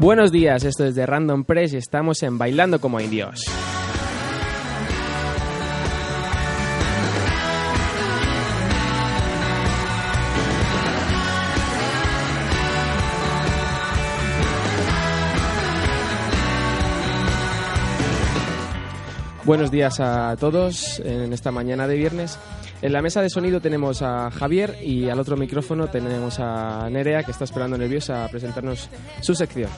Buenos días, esto es de Random Press y estamos en Bailando como Indios. Buenos días a todos en esta mañana de viernes. En la mesa de sonido tenemos a Javier y al otro micrófono tenemos a Nerea que está esperando nerviosa a presentarnos su sección.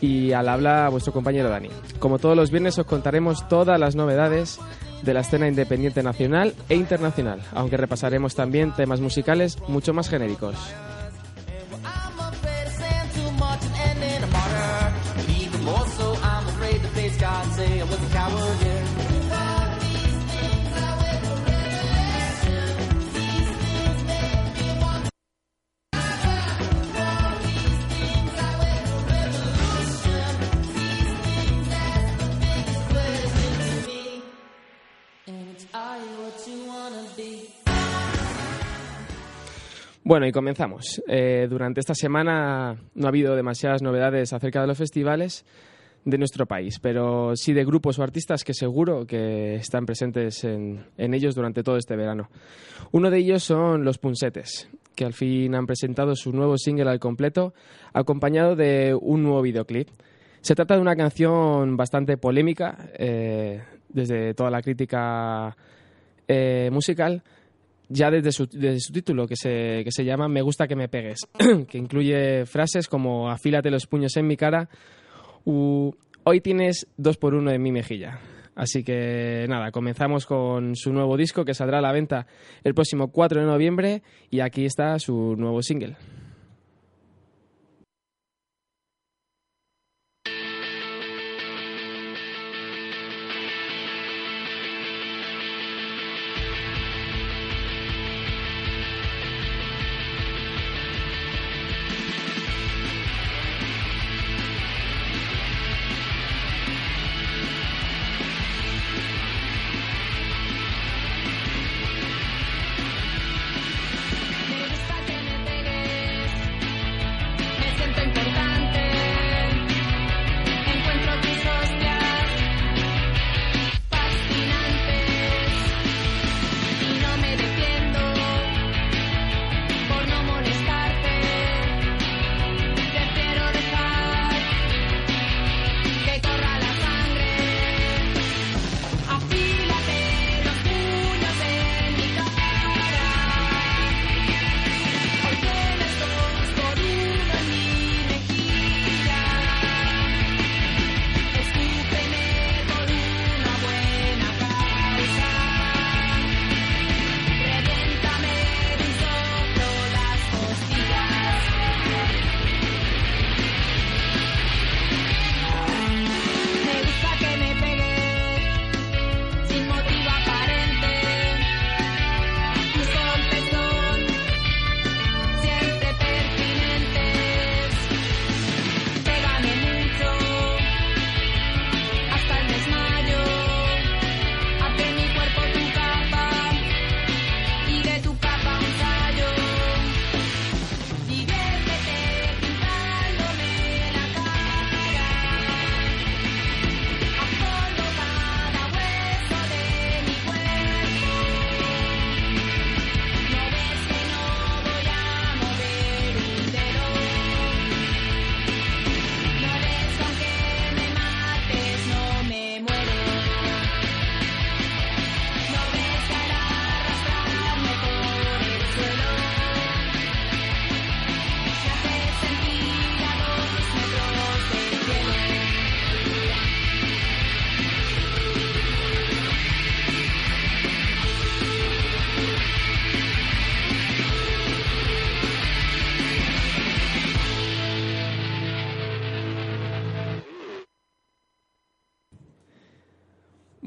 Y al habla vuestro compañero Dani. Como todos los viernes os contaremos todas las novedades de la escena independiente nacional e internacional, aunque repasaremos también temas musicales mucho más genéricos. Bueno, y comenzamos. Eh, durante esta semana no ha habido demasiadas novedades acerca de los festivales de nuestro país, pero sí de grupos o artistas que seguro que están presentes en, ellos durante todo este verano. Uno de ellos son los Punsetes, que al fin han presentado su nuevo single al completo, acompañado de un nuevo videoclip. Se trata de una canción bastante polémica, eh, desde toda la crítica eh, musical, ya desde su, título, que se, que se llama Me gusta que me pegues, que incluye frases como afílate los puños en mi cara u hoy tienes dos por uno en mi mejilla. Así que nada, comenzamos con su nuevo disco que saldrá a la venta el próximo 4 de noviembre y aquí está su nuevo single.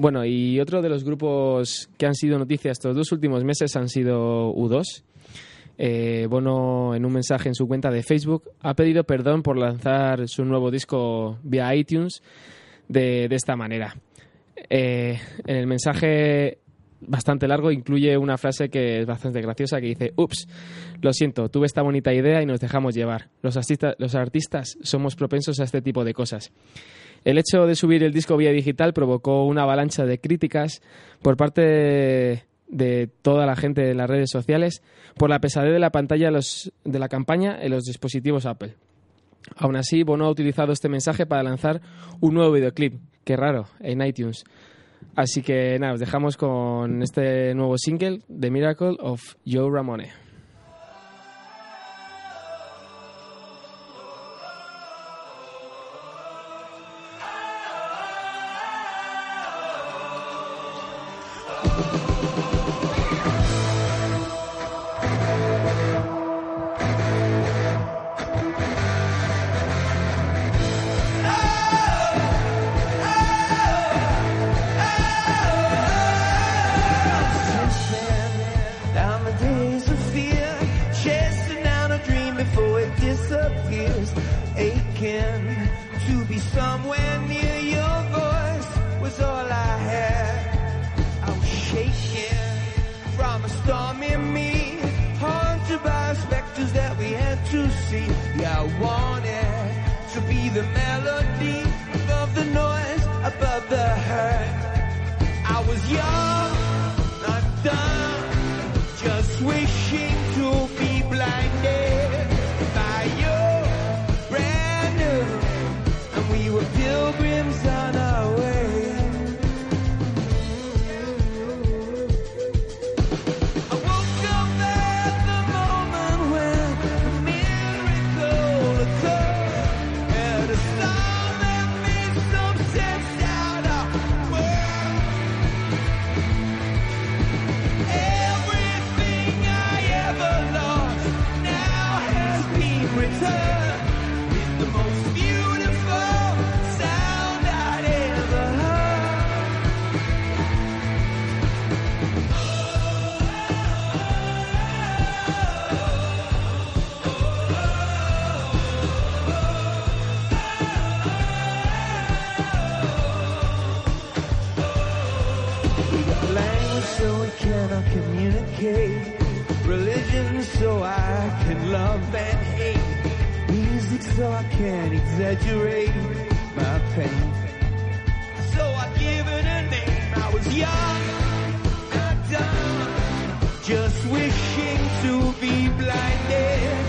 Bueno, y otro de los grupos que han sido noticias estos dos últimos meses han sido U2. Eh, Bono, en un mensaje en su cuenta de Facebook, ha pedido perdón por lanzar su nuevo disco vía iTunes de, esta manera. Eh, en el mensaje bastante largo, incluye una frase que es bastante graciosa que dice, ups, lo siento, tuve esta bonita idea y nos dejamos llevar. Los, los artistas somos propensos a este tipo de cosas. El hecho de subir el disco vía digital provocó una avalancha de críticas por parte de, toda la gente de las redes sociales por la pesadez de la pantalla de la campaña en los dispositivos Apple. Aún así, Bono ha utilizado este mensaje para lanzar un nuevo videoclip, qué raro, en iTunes. Así que nada, os dejamos con este nuevo single, The Miracle of Joe Ramone. so we cannot communicate. Religion so I can love and hate. Music so I can exaggerate my pain. So I give it a name. I was young, not dumb. Just wishing to be blinded.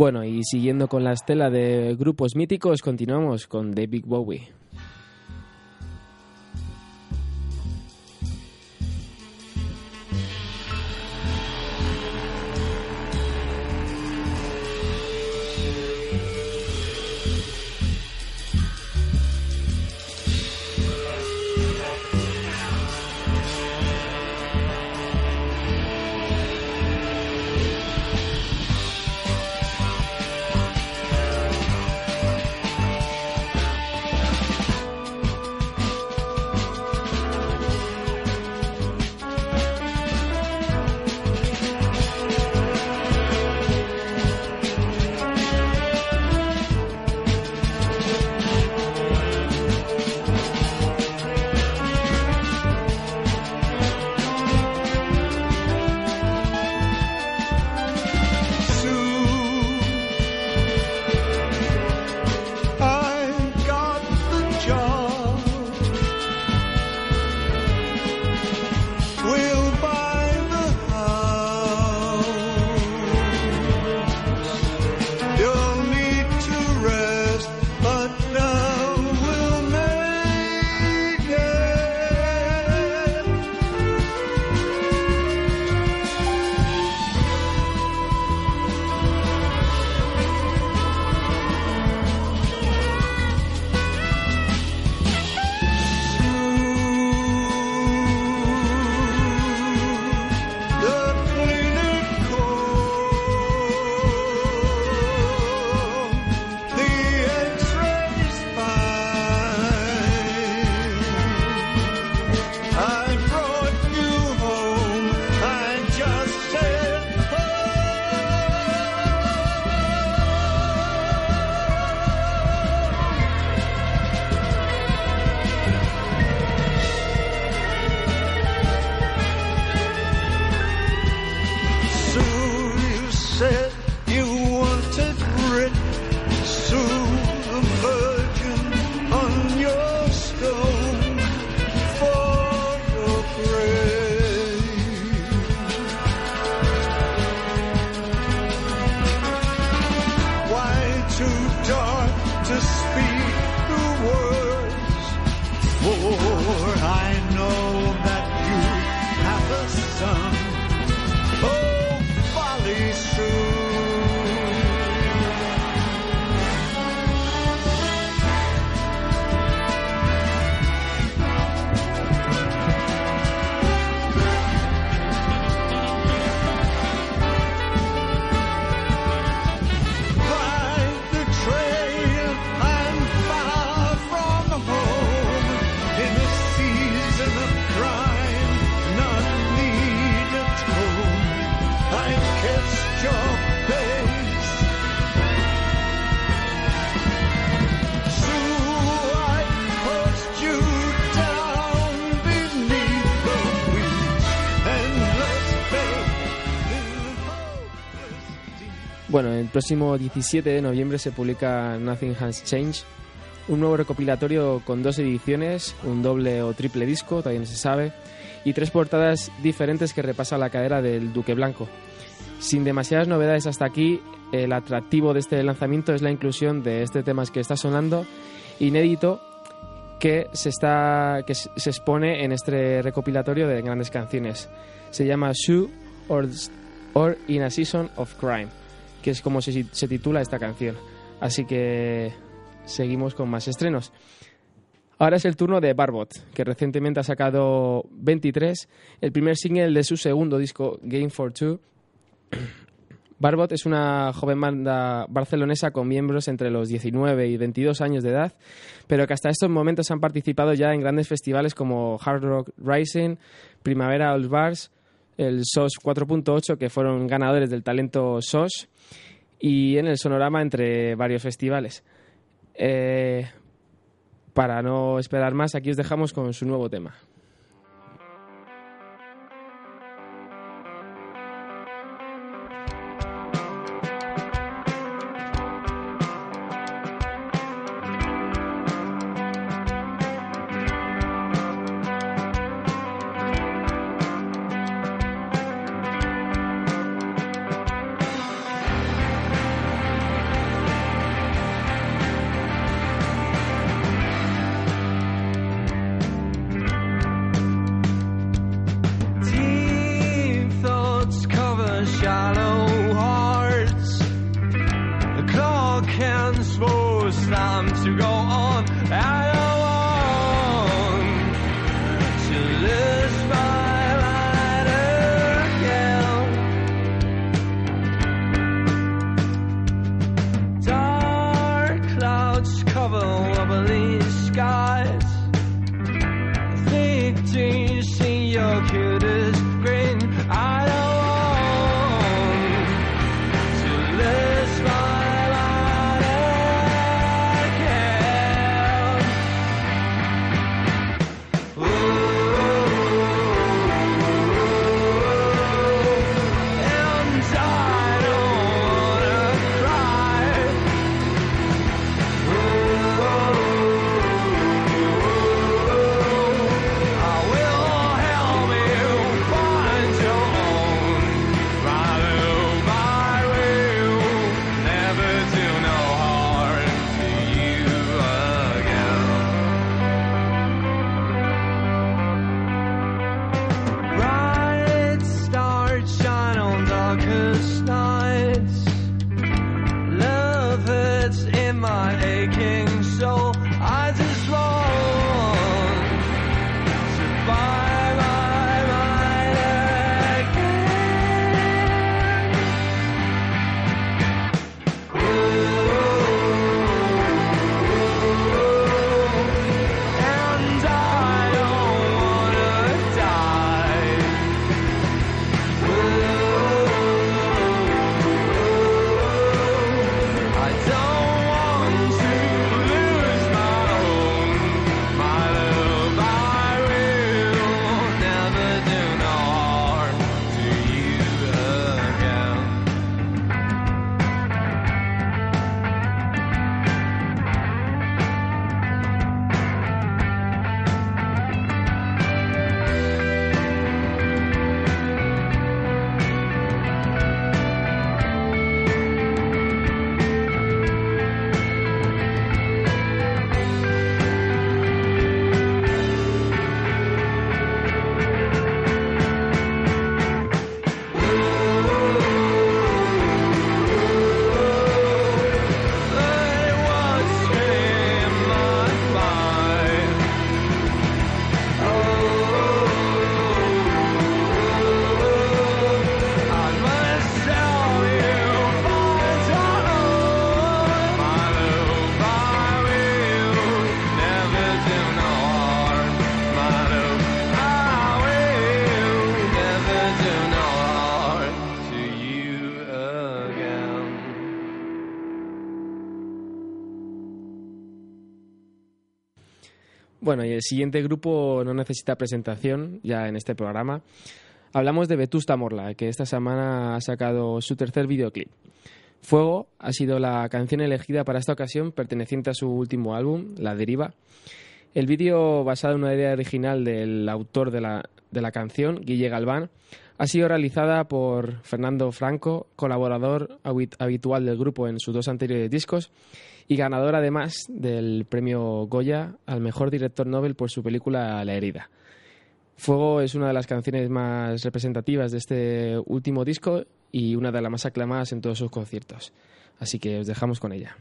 Bueno, y siguiendo con la estela de grupos míticos, continuamos con David Bowie. Próximo 17 de noviembre se publica Nothing Has Changed, un nuevo recopilatorio con dos ediciones, un doble o triple disco, todavía no se sabe, y tres portadas diferentes que repasa la cadera del Duque Blanco. Sin demasiadas novedades hasta aquí, el atractivo de este lanzamiento es la inclusión de este tema que está sonando, inédito, que se, está, que se expone en este recopilatorio de grandes canciones. Se llama Sue or, or In a Season of Crime que es como se, titula esta canción. Así que seguimos con más estrenos. Ahora es el turno de Barbot, que recientemente ha sacado 23, el primer single de su segundo disco, Game for Two. Barbot es una joven banda barcelonesa con miembros entre los 19 y 22 años de edad, pero que hasta estos momentos han participado ya en grandes festivales como Hard Rock Rising, Primavera All Bars, el SOS 4.8, que fueron ganadores del talento SOS, y en el Sonorama entre varios festivales. Eh, para no esperar más, aquí os dejamos con su nuevo tema. Bueno, y el siguiente grupo no necesita presentación ya en este programa. Hablamos de Vetusta Morla, que esta semana ha sacado su tercer videoclip. Fuego ha sido la canción elegida para esta ocasión, perteneciente a su último álbum, La Deriva. El vídeo, basado en una idea original del autor de la, de la canción, Guille Galván, ha sido realizada por Fernando Franco, colaborador habitual del grupo en sus dos anteriores discos y ganador además del premio Goya al mejor director Nobel por su película La herida. Fuego es una de las canciones más representativas de este último disco y una de las más aclamadas en todos sus conciertos. Así que os dejamos con ella.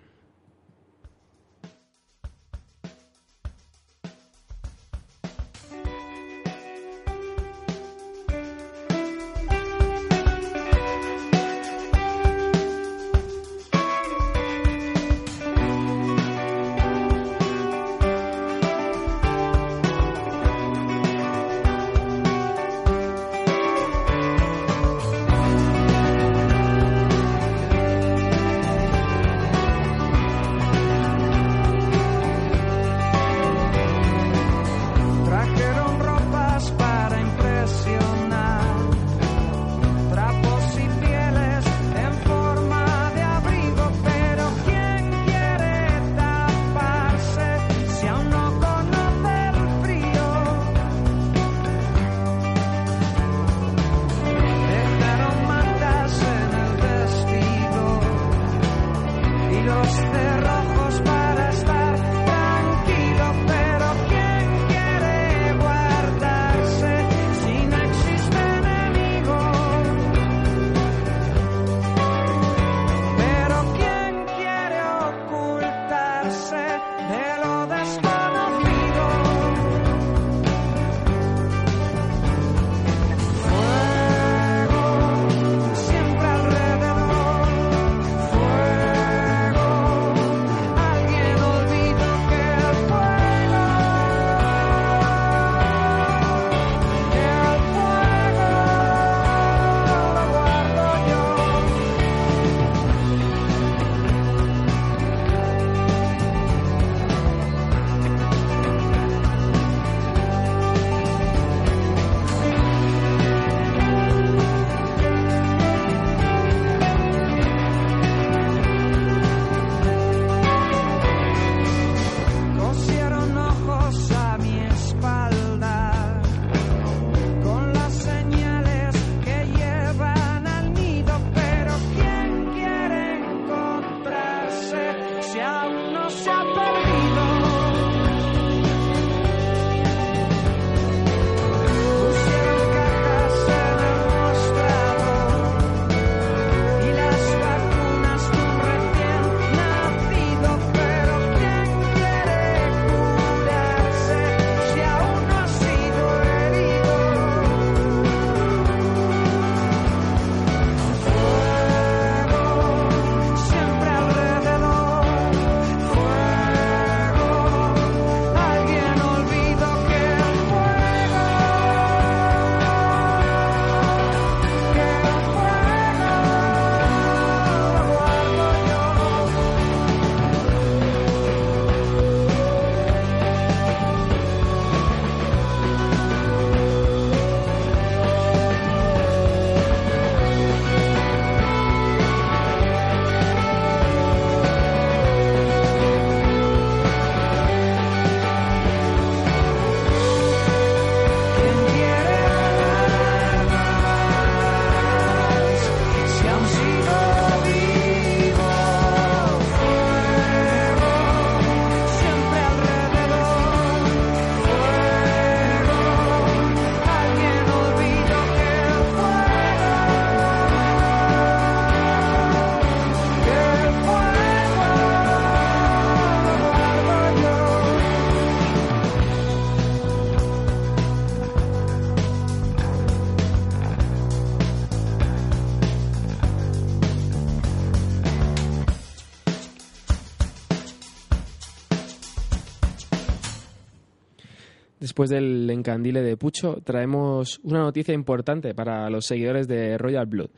Después del encandile de Pucho, traemos una noticia importante para los seguidores de Royal Blood.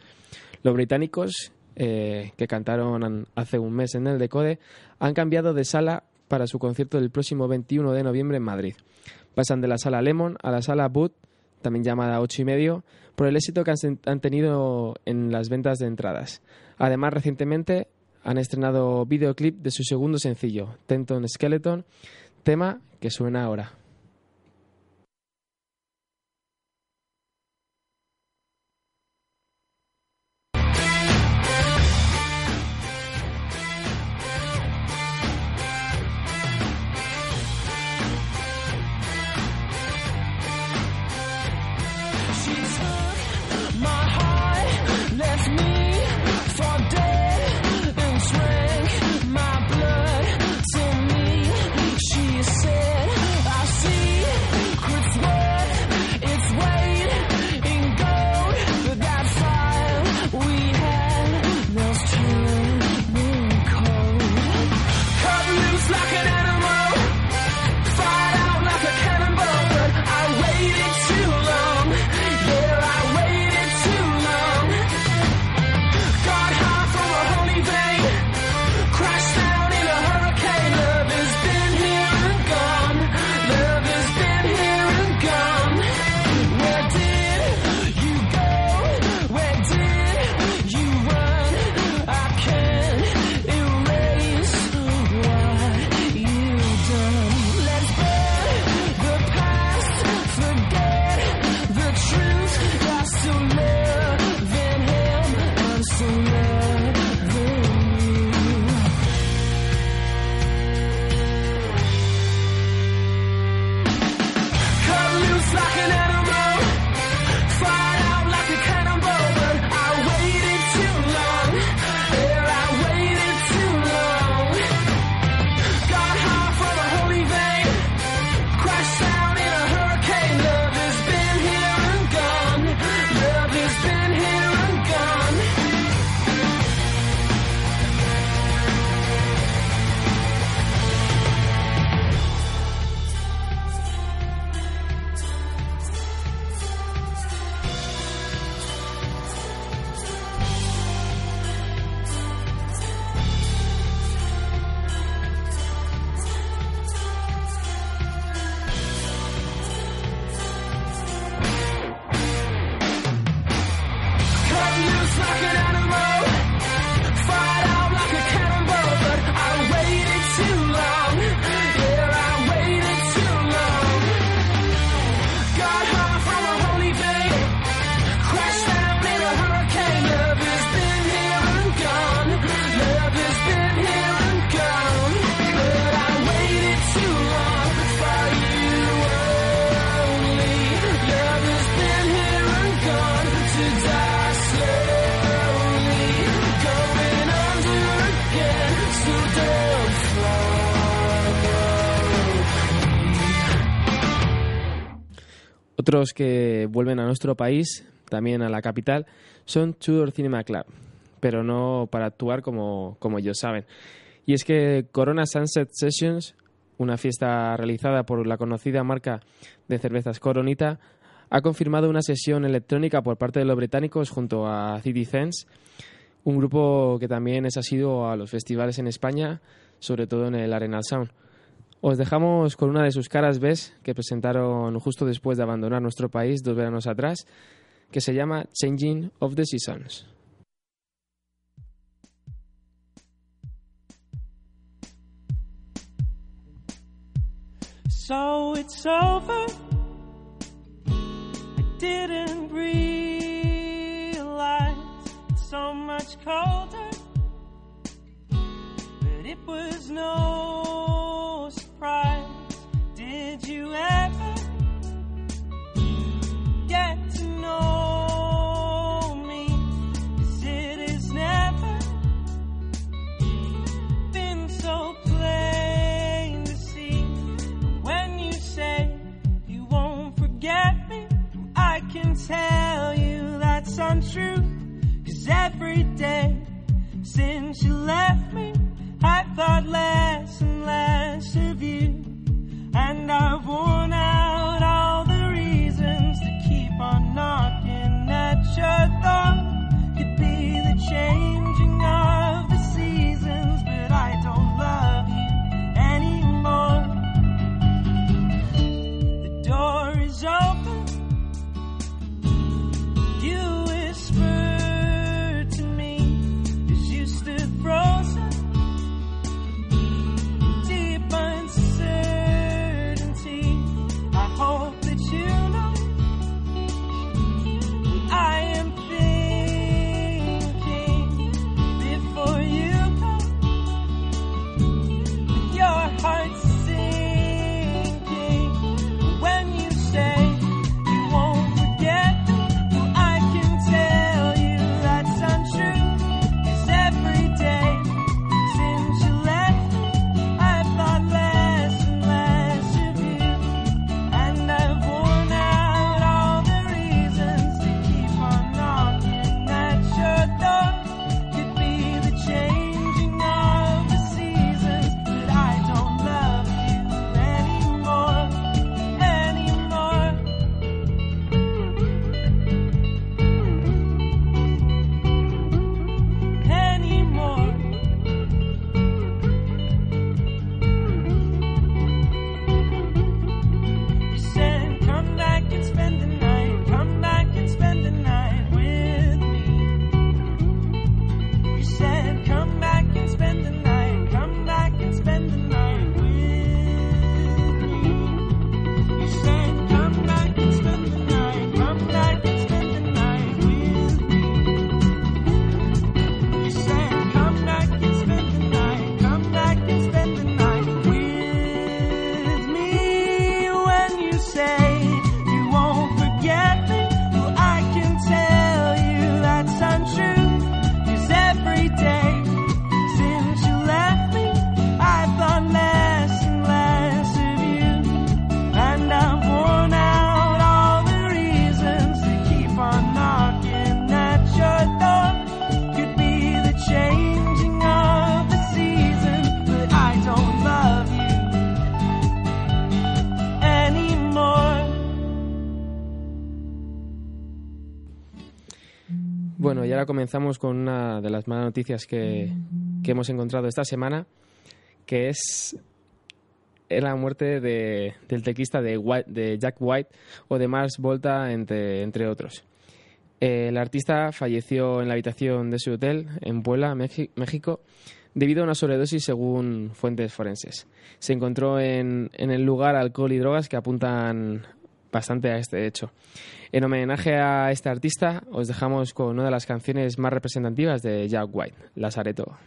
Los británicos, eh, que cantaron hace un mes en el Decode, han cambiado de sala para su concierto del próximo 21 de noviembre en Madrid. Pasan de la sala Lemon a la sala Boot también llamada Ocho y medio, por el éxito que han tenido en las ventas de entradas. Además, recientemente han estrenado videoclip de su segundo sencillo, Tenton Skeleton, tema que suena ahora. Otros que vuelven a nuestro país, también a la capital, son Tudor Cinema Club, pero no para actuar como, como ellos saben. Y es que Corona Sunset Sessions, una fiesta realizada por la conocida marca de cervezas Coronita, ha confirmado una sesión electrónica por parte de los británicos junto a City Sense, un grupo que también es asiduo a los festivales en España, sobre todo en el Arenal Sound. Os dejamos con una de sus caras B que presentaron justo después de abandonar nuestro país dos veranos atrás, que se llama Changing of the Seasons. So it's over. I didn't realize so much colder, but it was no every day. Since you left me, I thought less comenzamos con una de las malas noticias que, que hemos encontrado esta semana, que es la muerte de, del tequista de, de, Jack White o de Mars Volta, entre, entre otros. El artista falleció en la habitación de su hotel en Puebla, México, debido a una sobredosis según fuentes forenses. Se encontró en, en el lugar alcohol y drogas que apuntan bastante a este hecho. En homenaje a este artista, os dejamos con una de las canciones más representativas de Jack White, Lazareto.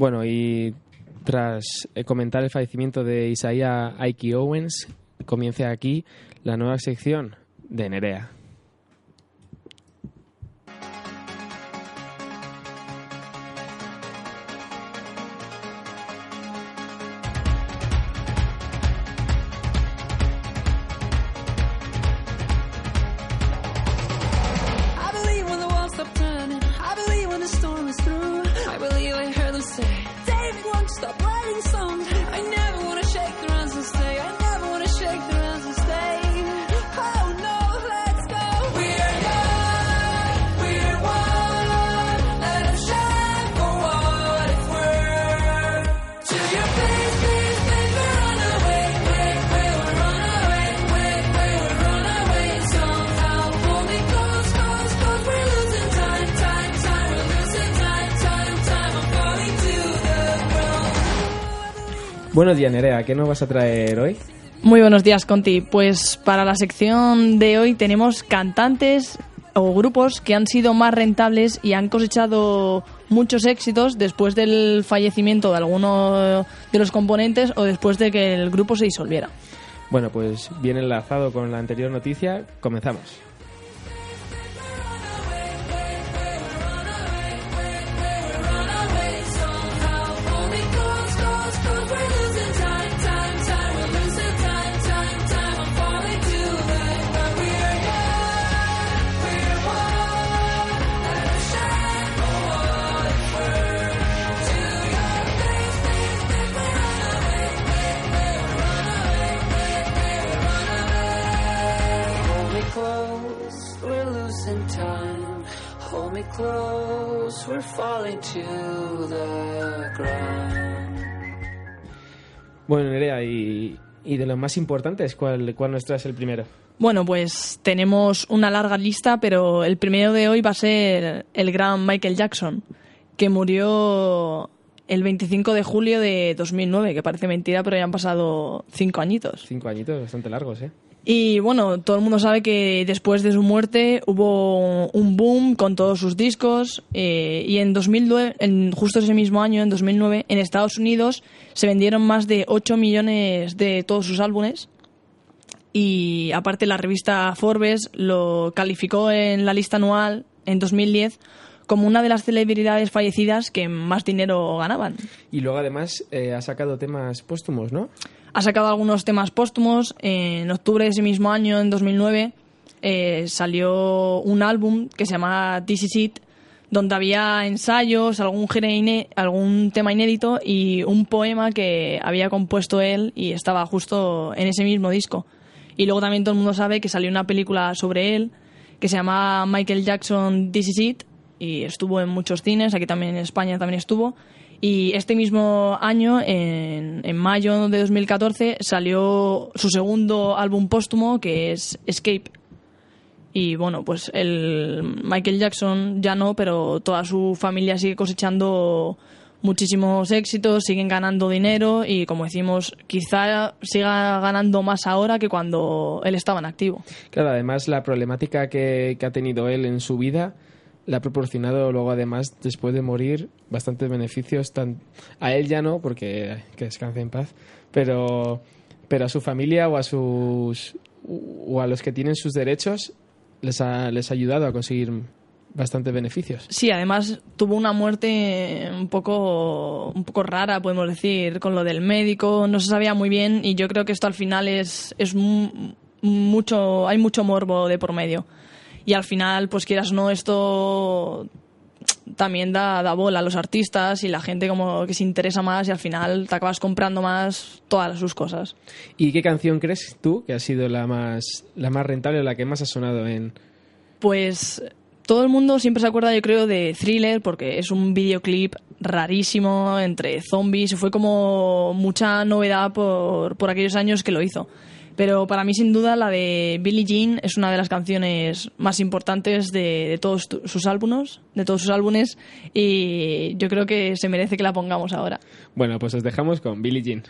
Bueno, y tras eh, comentar el fallecimiento de Isaiah Ike Owens, comienza aquí la nueva sección de Nerea. Buenos días, Nerea. ¿Qué nos vas a traer hoy? Muy buenos días, Conti. Pues para la sección de hoy tenemos cantantes o grupos que han sido más rentables y han cosechado muchos éxitos después del fallecimiento de alguno de los componentes o después de que el grupo se disolviera. Bueno, pues bien enlazado con la anterior noticia, comenzamos. Bueno, Nerea, y, de los más importantes, ¿cuál, ¿cuál nos traes el primero? Bueno, pues tenemos una larga lista, pero el primero de hoy va a ser el gran Michael Jackson, que murió el 25 de julio de 2009, que parece mentira, pero ya han pasado cinco añitos. Cinco añitos, bastante largos, ¿eh? Y bueno, todo el mundo sabe que después de su muerte hubo un boom con todos sus discos eh, y en 2009, en justo ese mismo año, en 2009, en Estados Unidos se vendieron más de 8 millones de todos sus álbumes y aparte la revista Forbes lo calificó en la lista anual en 2010 como una de las celebridades fallecidas que más dinero ganaban. Y luego además eh, ha sacado temas póstumos, ¿no? Ha sacado algunos temas póstumos. En octubre de ese mismo año, en 2009, eh, salió un álbum que se llama This Is It, donde había ensayos, algún, tema inédito y un poema que había compuesto él y estaba justo en ese mismo disco. Y luego también todo el mundo sabe que salió una película sobre él que se llama Michael Jackson This Is It y estuvo en muchos cines, aquí también en España también estuvo y este mismo año, en, en, mayo de 2014, salió su segundo álbum póstumo, que es Escape. Y bueno, pues el Michael Jackson ya no, pero toda su familia sigue cosechando muchísimos éxitos, siguen ganando dinero y como decimos, quizá siga ganando más ahora que cuando él estaba en activo. Claro, además la problemática que, que ha tenido él en su vida le ha proporcionado luego además después de morir bastantes beneficios tan a él ya no porque que descanse en paz pero pero a su familia o a sus o a los que tienen sus derechos les ha, les ha ayudado a conseguir bastantes beneficios. Sí, además tuvo una muerte un poco un poco rara, podemos decir, con lo del médico, no se sabía muy bien y yo creo que esto al final es es mucho hay mucho morbo de por medio y al final, pues quieras o no, esto también da, da bola a los artistas y la gente como que se interesa más y al final te acabas comprando más todas sus cosas. ¿Y qué canción crees tú que ha sido la más, la más rentable o la que más ha sonado en...? Pues todo el mundo siempre se acuerda, yo creo, de Thriller porque es un videoclip rarísimo entre zombies. Fue como mucha novedad por, por aquellos años que lo hizo. Pero para mí, sin duda, la de Billie Jean es una de las canciones más importantes de, todos sus álbumes, de todos sus álbumes, y yo creo que se merece que la pongamos ahora. Bueno, pues os dejamos con Billie Jean.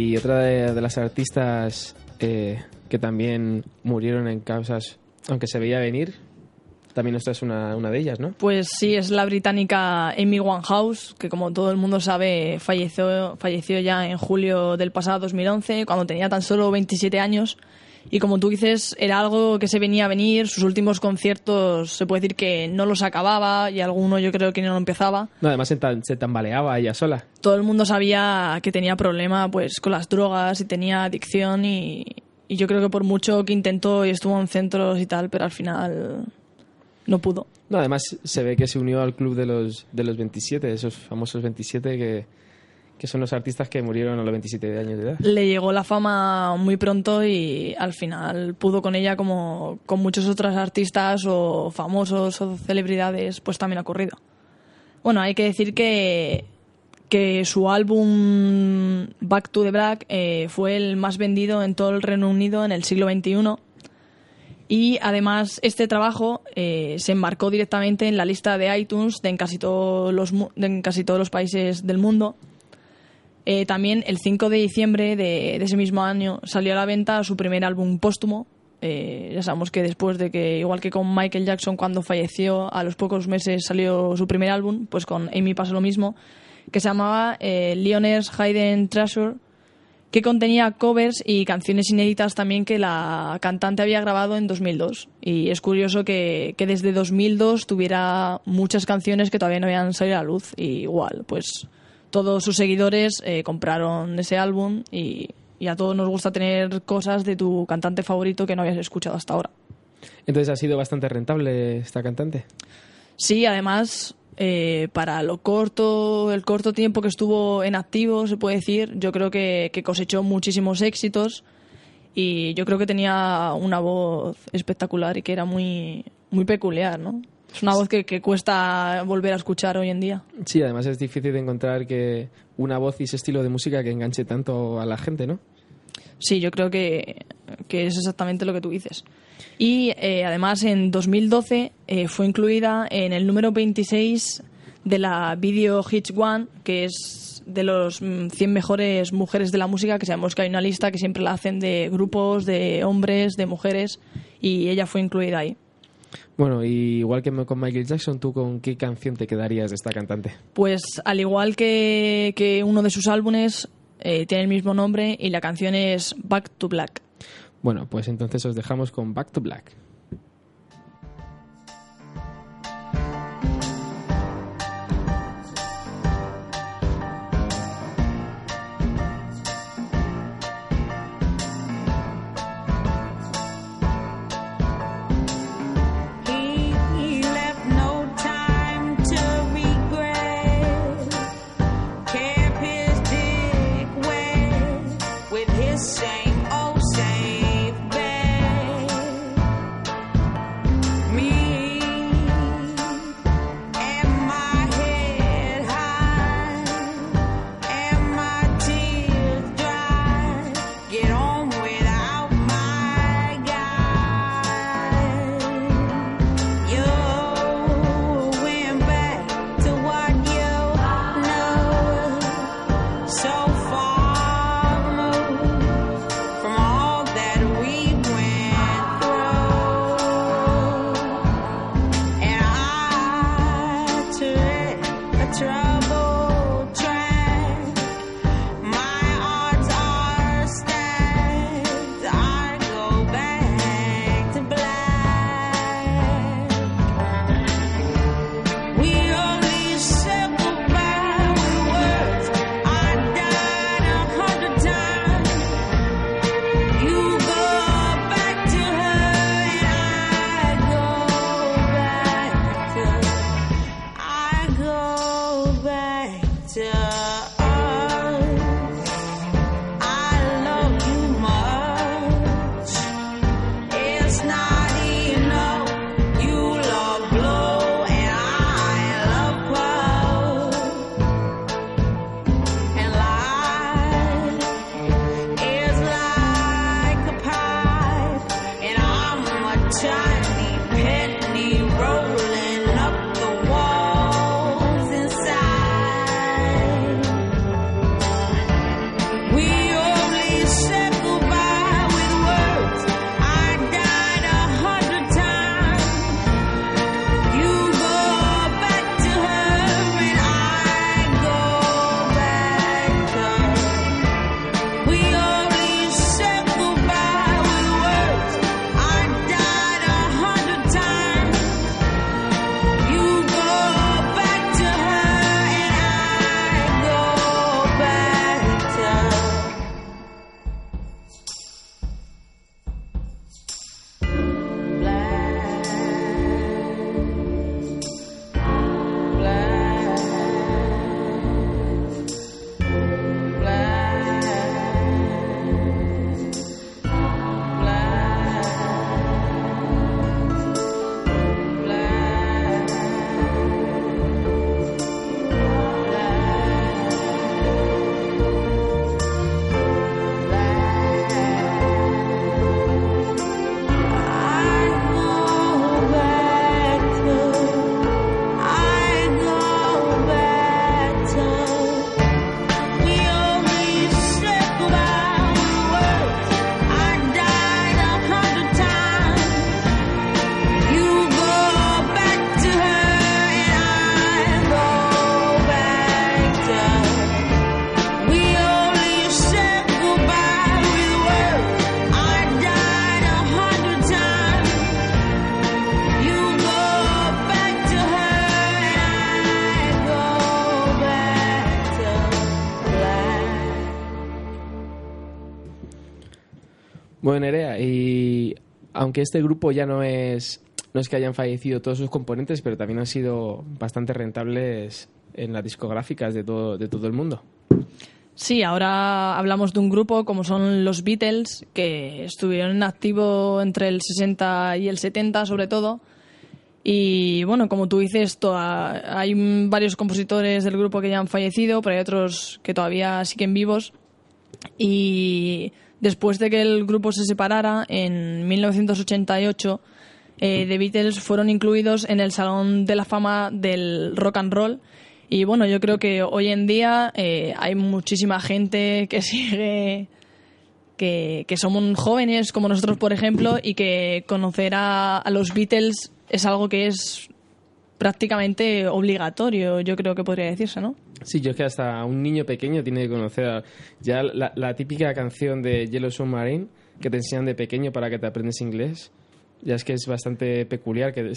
Y otra de, las artistas eh, que también murieron en causas, aunque se veía venir, también esta es una, una, de ellas, ¿no? Pues sí, es la británica Amy Winehouse, que como todo el mundo sabe, falleció, falleció ya en julio del pasado 2011, cuando tenía tan solo 27 años. Y como tú dices, era algo que se venía a venir. Sus últimos conciertos se puede decir que no los acababa y alguno yo creo que no lo empezaba. No, además se, se tambaleaba ella sola. Todo el mundo sabía que tenía problema pues con las drogas y tenía adicción y, y yo creo que por mucho que intentó y estuvo en centros y tal, pero al final no pudo. No, además se ve que se unió al club de los, de los 27, esos famosos 27 que, que son los artistas que murieron a los 27 años de edad. Le llegó la fama muy pronto y al final pudo con ella como con muchos otros artistas o famosos o celebridades, pues también ha ocurrido. Bueno, hay que decir que, que su álbum Back to the Black eh, fue el más vendido en todo el Reino Unido en el siglo XXI. Y además este trabajo eh, se embarcó directamente en la lista de iTunes de en casi todos los, de en casi todos los países del mundo eh, también el 5 de diciembre de, ese mismo año salió a la venta su primer álbum póstumo. Eh, ya sabemos que después de que, igual que con Michael Jackson cuando falleció, a los pocos meses salió su primer álbum, pues con Amy pasó lo mismo, que se llamaba eh, Leoner's Hidden Treasure, que contenía covers y canciones inéditas también que la cantante había grabado en 2002. Y es curioso que, que desde 2002 tuviera muchas canciones que todavía no habían salido a la luz. Y igual, pues todos sus seguidores eh, compraron ese álbum y, a todos nos gusta tener cosas de tu cantante favorito que no habías escuchado hasta ahora. Entonces ha sido bastante rentable esta cantante. Sí, además eh, para lo corto, el corto tiempo que estuvo en activo, se puede decir, yo creo que, que, cosechó muchísimos éxitos y yo creo que tenía una voz espectacular y que era muy, muy peculiar, ¿no? Es una voz que, cuesta volver a escuchar hoy en día. Sí, además es difícil encontrar que una voz y ese estilo de música que enganche tanto a la gente, ¿no? Sí, yo creo que, es exactamente lo que tú dices. Y eh, además en 2012 eh, fue incluida en el número 26 de la Video Hits One, que es de los 100 mm, mejores mujeres de la música, que sabemos que hay una lista que siempre la hacen de grupos, de hombres, de mujeres, y ella fue incluida ahí. Bueno, igual que con Michael Jackson, ¿tú con qué canción te quedarías de esta cantante? Pues al igual que, que uno de sus álbumes, eh, tiene el mismo nombre y la canción es Back to Black. Bueno, pues entonces os dejamos con Back to Black. Aunque este grupo ya no es, no es que hayan fallecido todos sus componentes, pero también han sido bastante rentables en las discográficas de todo, de todo el mundo. Sí, ahora hablamos de un grupo como son los Beatles, que estuvieron en activo entre el 60 y el 70 sobre todo. Y bueno, como tú dices, hay varios compositores del grupo que ya han fallecido, pero hay otros que todavía siguen vivos. Y Después de que el grupo se separara, en 1988, eh, The Beatles fueron incluidos en el Salón de la Fama del Rock and Roll. Y bueno, yo creo que hoy en día eh, hay muchísima gente que sigue, que, que, somos jóvenes como nosotros, por ejemplo, y que conocer a, a los Beatles es algo que es prácticamente obligatorio, yo creo que podría decirse, ¿no? Sí, yo es que hasta un niño pequeño tiene que conocer ya la, típica canción de Yellow Submarine que te enseñan de pequeño para que te aprendes inglés. Ya es que es bastante peculiar que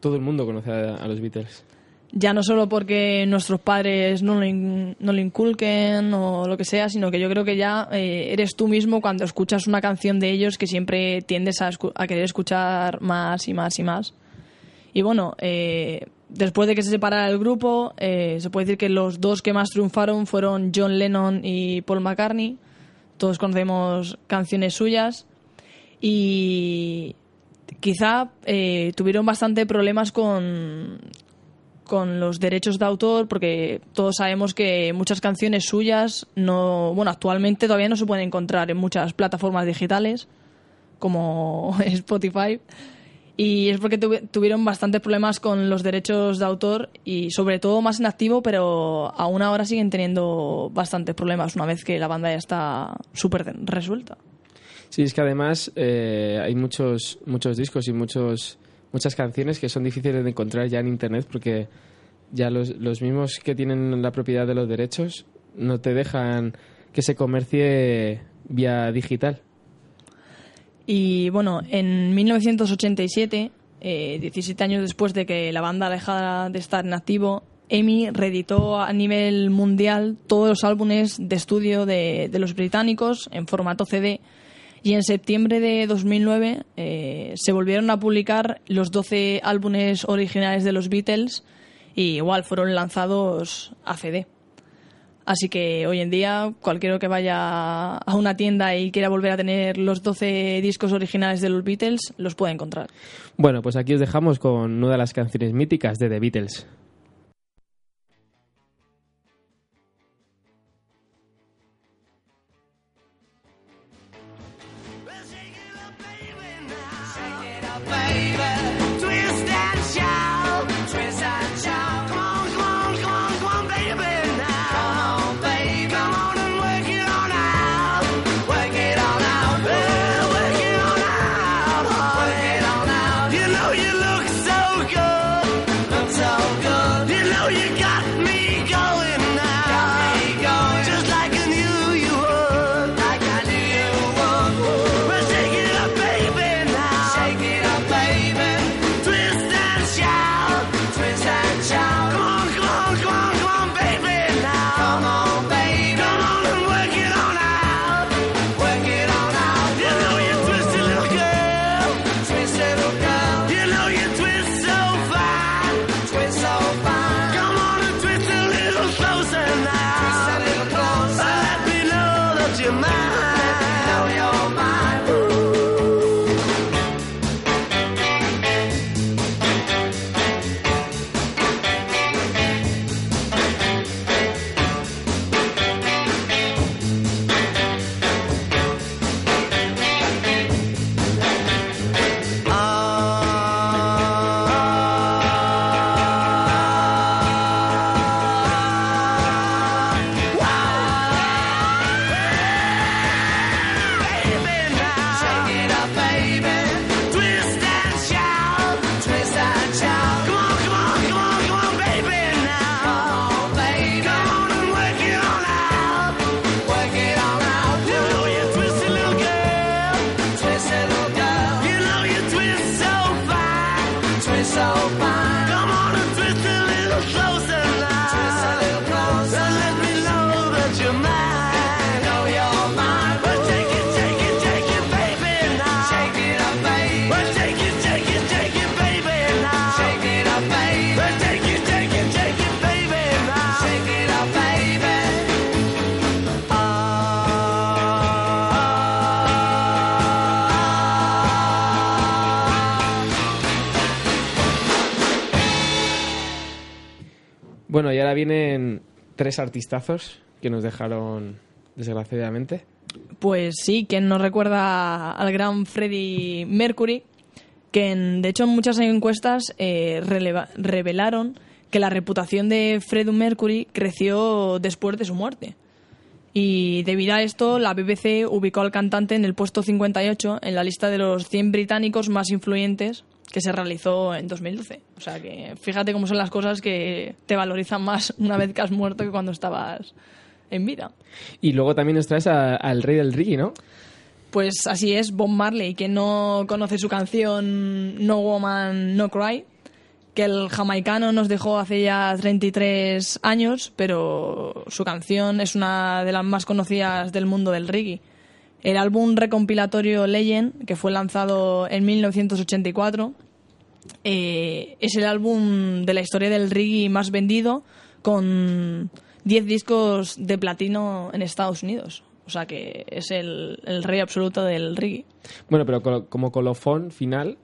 todo el mundo conoce a, los Beatles. Ya no solo porque nuestros padres no lo, no lo inculquen o lo que sea, sino que yo creo que ya eh, eres tú mismo cuando escuchas una canción de ellos que siempre tiendes a, a querer escuchar más y más y más. Y bueno, eh, después de que se separara el grupo, eh, se puede decir que los dos que más triunfaron fueron John Lennon y Paul McCartney. Todos conocemos canciones suyas. Y quizá eh, tuvieron bastante problemas con, con los derechos de autor, porque todos sabemos que muchas canciones suyas no, bueno, actualmente todavía no se pueden encontrar en muchas plataformas digitales, como Spotify y es porque tuvieron bastantes problemas con los derechos de autor y sobre todo más en activo, pero aún ahora siguen teniendo bastantes problemas una vez que la banda ya está súper resuelta. Sí, es que además eh, hay muchos, muchos discos y muchos, muchas canciones que son difíciles de encontrar ya en Internet porque ya los, los mismos que tienen la propiedad de los derechos no te dejan que se comercie vía digital. Y bueno, en 1987, eh, 17 años después de que la banda dejara de estar en activo, EMI reeditó a nivel mundial todos los álbumes de estudio de, de los británicos en formato CD y en septiembre de 2009 eh, se volvieron a publicar los 12 álbumes originales de los Beatles y igual fueron lanzados a CD. Así que hoy en día cualquiera que vaya a una tienda y quiera volver a tener los 12 discos originales de los Beatles los puede encontrar. Bueno, pues aquí os dejamos con una de las canciones míticas de The Beatles. Bueno, y ahora vienen tres artistazos que nos dejaron desgraciadamente. Pues sí, quien nos recuerda al gran Freddie Mercury, que en- de hecho en muchas encuestas eh, revelaron que la reputación de Freddie Mercury creció después de su muerte. Y debido a esto, la BBC ubicó al cantante en el puesto 58 en la lista de los 100 británicos más influyentes que se realizó en 2012. O sea que fíjate cómo son las cosas que te valorizan más una vez que has muerto que cuando estabas en vida. Y luego también nos traes a- al rey del reggae, ¿no? Pues así es, Bob Marley, que no conoce su canción No Woman, No Cry, que el jamaicano nos dejó hace ya 33 años, pero su canción es una de las más conocidas del mundo del reggae. El álbum recompilatorio Legend, que fue lanzado en 1984, eh, es el álbum de la historia del reggae más vendido, con 10 discos de platino en Estados Unidos. O sea que es el, el rey absoluto del reggae. Bueno, pero como colofón final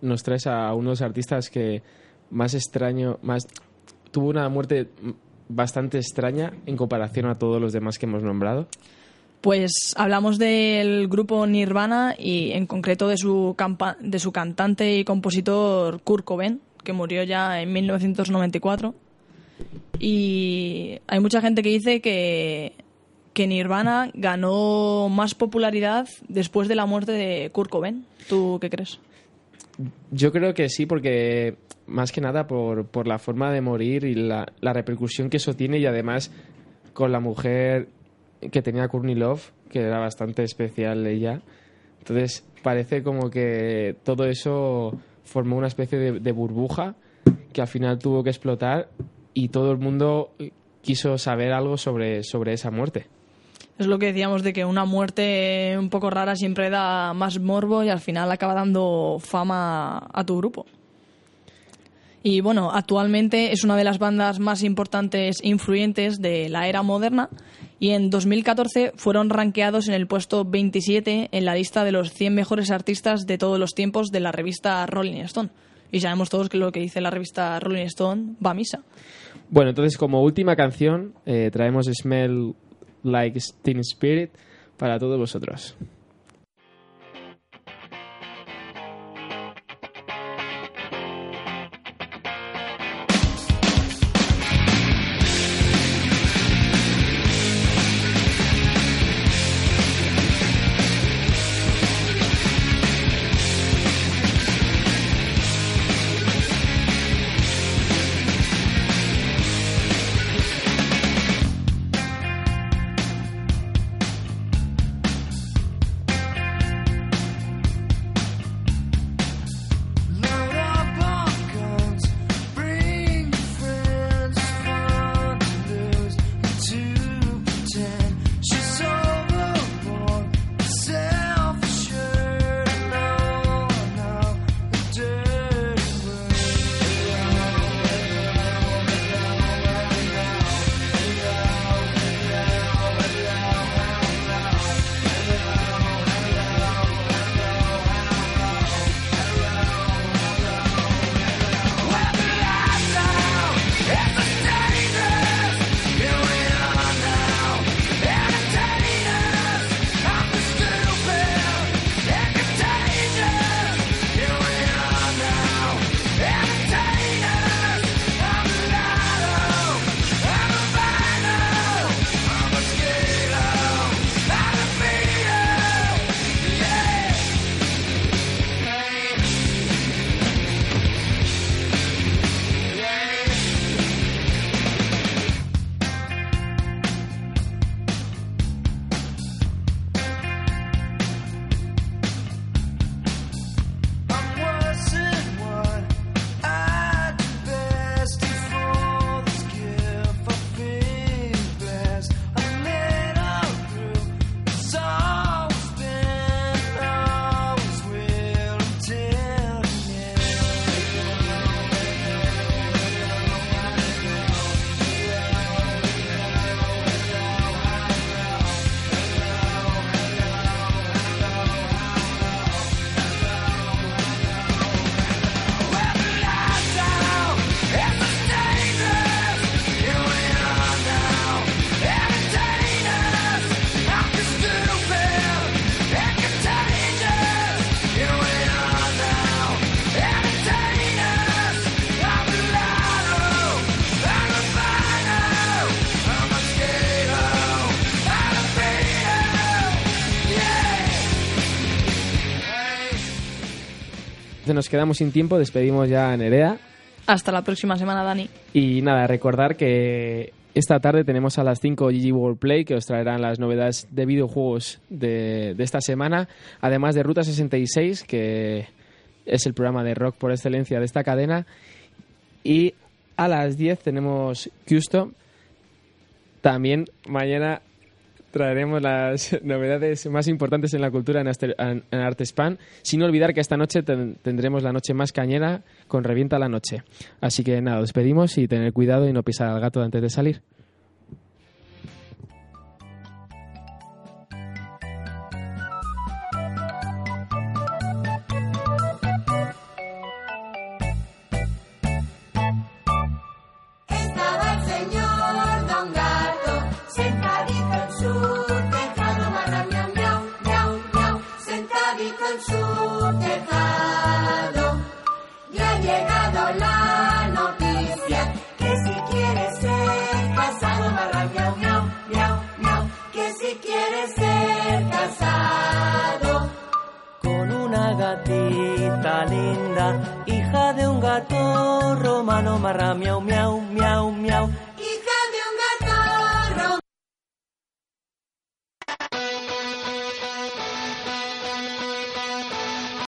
nos traes a unos artistas que más extraño, más tuvo una muerte bastante extraña en comparación a todos los demás que hemos nombrado. Pues hablamos del grupo Nirvana y en concreto de su, de su cantante y compositor Kurt Cobain, que murió ya en 1994. Y hay mucha gente que dice que, que Nirvana ganó más popularidad después de la muerte de Kurt Cobain. ¿Tú qué crees? Yo creo que sí, porque más que nada por, por la forma de morir y la, la repercusión que eso tiene y además con la mujer que tenía Courtney Love, que era bastante especial ella. Entonces parece como que todo eso formó una especie de, de burbuja que al final tuvo que explotar y todo el mundo quiso saber algo sobre, sobre esa muerte. Es lo que decíamos de que una muerte un poco rara siempre da más morbo y al final acaba dando fama a tu grupo. Y bueno, actualmente es una de las bandas más importantes e influyentes de la era moderna y en 2014 fueron rankeados en el puesto 27 en la lista de los 100 mejores artistas de todos los tiempos de la revista Rolling Stone. Y sabemos todos que lo que dice la revista Rolling Stone va a misa. Bueno, entonces como última canción eh, traemos Smell Like Teen Spirit para todos vosotros. Quedamos sin tiempo, despedimos ya a Nerea. Hasta la próxima semana, Dani. Y nada, recordar que esta tarde tenemos a las 5 GG World Play que os traerán las novedades de videojuegos de, de esta semana, además de Ruta 66, que es el programa de rock por excelencia de esta cadena. Y a las 10 tenemos Custom. También mañana traeremos las novedades más importantes en la cultura en, en Artespan, sin olvidar que esta noche ten- tendremos la noche más cañera con Revienta la Noche. Así que nada, os pedimos y tener cuidado y no pisar al gato antes de salir. gatita linda, hija de un gato romano marra, miau, miau, miau, miau.